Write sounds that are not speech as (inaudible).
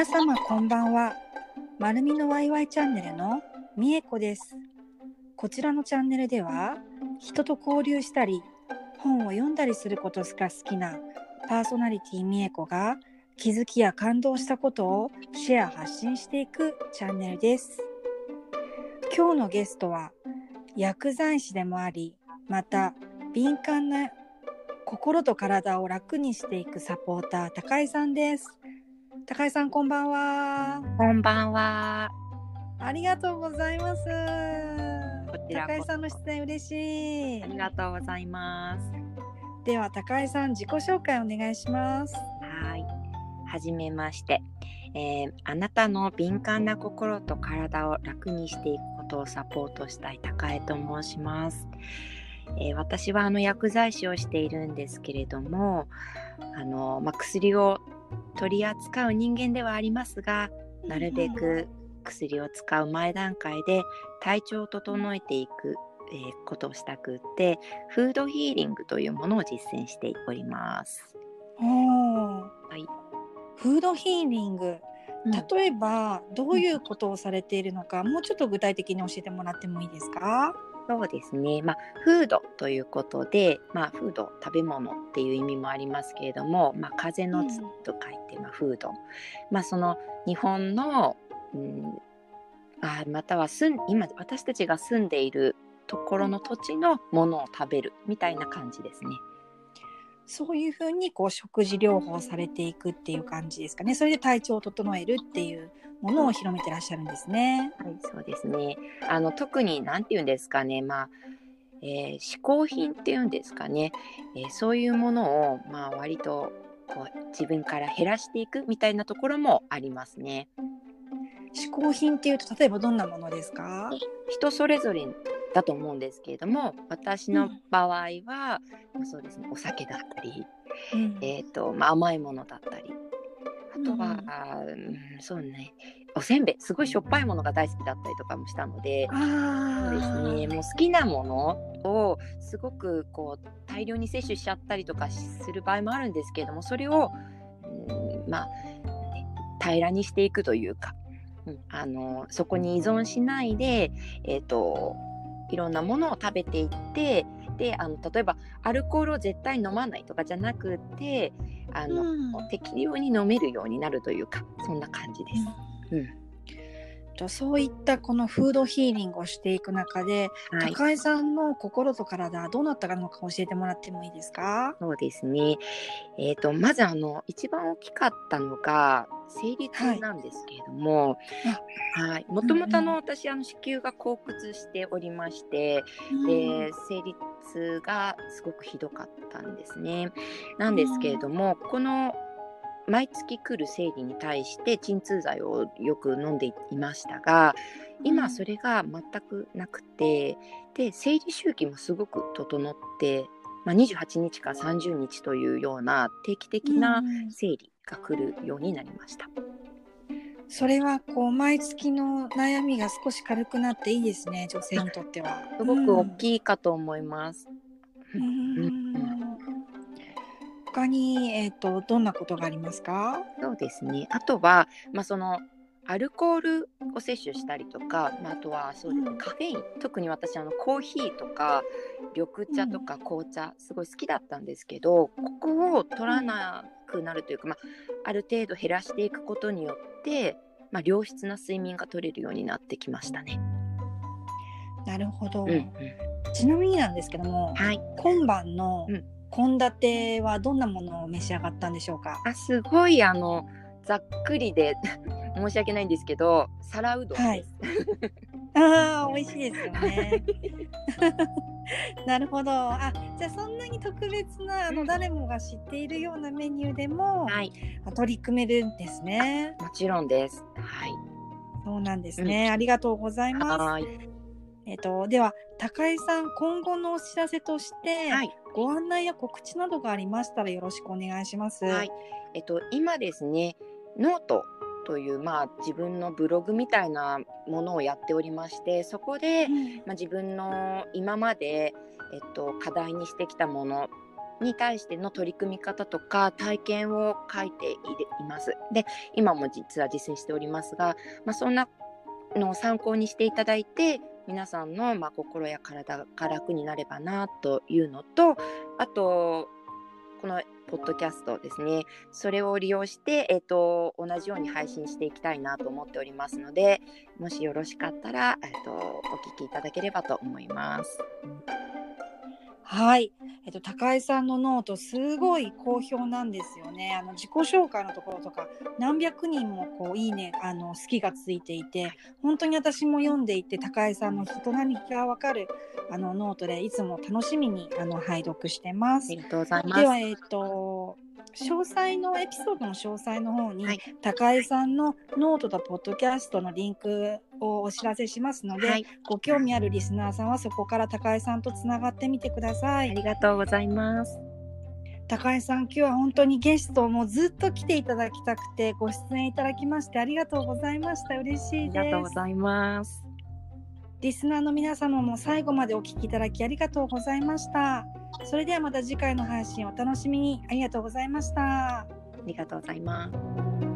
皆様こんばんは。まるみのワイワイチャンネルのみえこです。こちらのチャンネルでは、人と交流したり、本を読んだりすることが好きなパーソナリティみえこが、気づきや感動したことをシェア発信していくチャンネルです。今日のゲストは、薬剤師でもあり、また敏感な心と体を楽にしていくサポーター高井さんです。高井さんこんばんは。こんばんは。ありがとうございます。高井さんの出演嬉しいあ。りがとうございます。では高井さん自己紹介お願いします。はい。はじめまして、えーあなたの敏感な心と体を楽にしていくことをサポートしたい高江と申します。えー私はあの薬剤師をしているんですけれども、あのまあ、薬を取り扱う人間ではありますが、なるべく薬を使う前段階で体調を整えていく、えーことをしたくってフードヒーリングというものを実践しております。はい。フードヒーリング。うん例えばどういうことをされているのか、もうちょっと具体的に教えてもらってもいいですか？そうですね、まあ、フードということで、まあ、フード食べ物っていう意味もありますけれども、まあ、風のつと書いて、まあ、フード、まあ、その日本の、うん、あまたは住ん今私たちが住んでいるところの土地のものを食べるみたいな感じですね。そういうふうにこう食事療法されていくっていう感じですかね。それで体調を整えるっていうものを広めてらっしゃるんですね。はい、そうですね。あの特に何て言うんですかね、まあ、えー嗜好品っていうんですかね、えーそういうものをまあ割とこう自分から減らしていくみたいなところもありますね。嗜好品っていうと例えばどんなものですか？人それぞれだと思うんですけれども、私の場合は、まあそうですね、お酒だったり、うんえっ、とまあ甘いものだったり、あとは、うんそうね、おせんべい、すごいしょっぱいものが大好きだったりとかもしたので。あそうですね、もう好きなものをすごくこう大量に摂取しちゃったりとかする場合もあるんですけれどもそれを、うんまあね平らにしていくというか、うんあのそこに依存しないで、えー、といろんなものを食べていってであの例えばアルコールを絶対飲まないとかじゃなくてあの、うん適量に飲めるようになるというかそんな感じです。うんとそういったこのフードヒーリングをしていく中で、はい高井さんの心と体どうなったのか教えてもらってもいいですか？そうですね。えっ、と、まずあの、一番大きかったのが、生理痛なんですけれども、はい。もともとあの、うん私、あの、子宮が後屈しておりまして、で、生理痛がすごくひどかったんですね。なんですけれども、この、毎月来る生理に対して鎮痛剤をよく飲んでいましたが今それが全くなくてで生理周期もすごく整って、まあ、28日から30日というような定期的なうん生理が来るようになりました。それはこう毎月の悩みが少し軽くなっていいですね女性にとっては。すごく大きいかと思います。うんうん他に、えっとどんなことがありますか？そうですね。あとは、まあ、そのアルコールを摂取したりとか、まあ、あとはそうですね、うんカフェイン特に私あのコーヒーとか緑茶とか紅茶すごい好きだったんですけどここを取らなくなるというか、まあ、ある程度減らしていくことによって、まあ、良質な睡眠が取れるようになってきましたね。なるほど。うんうんちなみになんですけども、はい、今晩のうん献立はどんなものを召し上がったんでしょうか？あすごいあのざっくりで (laughs) 申し訳ないんですけど皿うどん。はいああ、美味しいですよね。(laughs) なるほど。あ、じゃあそんなに特別なあのうん誰もが知っているようなメニューでも、はい、あ取り組めるんですね。もちろんです。はい。そうなんですね。ありがとうございます。はい。えっ、とでは高井さん今後のお知らせとして、はい。ご案内や告知などがありましたらよろしくお願いします。はい。えっと、今ですね、ノートという、まあ、自分のブログみたいなものをやっておりまして、そこで、うんまあ、自分の今まで、えっと、課題にしてきたものに対しての取り組み方とか体験を書いています。で今も実は実践しておりますが、まあ、そんなのを参考にしていただいて皆さんのまあ心や体が楽になればなというのとあとこのポッドキャストですねそれを利用して、えー、と同じように配信していきたいなと思っておりますのでもしよろしかったら、えー、とお聞きいただければと思います。はい、えっとたかえさんのノートすごい好評なんですよね。あの自己紹介のところとか何百人もこういいねあの好きがついていて、本当に私も読んでいてたかえさんの人となりがわかるあのノートでいつも楽しみにあの拝読してます。ありがとうございます。ではえっと詳細のエピソードの詳細の方に、はいたかえさんのノートとポッドキャストのリンクをお知らせしますので、はい、ご興味あるリスナーさんはそこからたかえさんとつながってみてください。ありがとうございます。高井さん今日は本当にゲストもずっと来ていただきたくてご出演いただきましてありがとうございました嬉しあいりがとうごですざいます。リスナーの皆様も最後までお聞きいただきありがとうございましたそれではまた次回の配信お楽しみにありがとうございましたありがとうございます。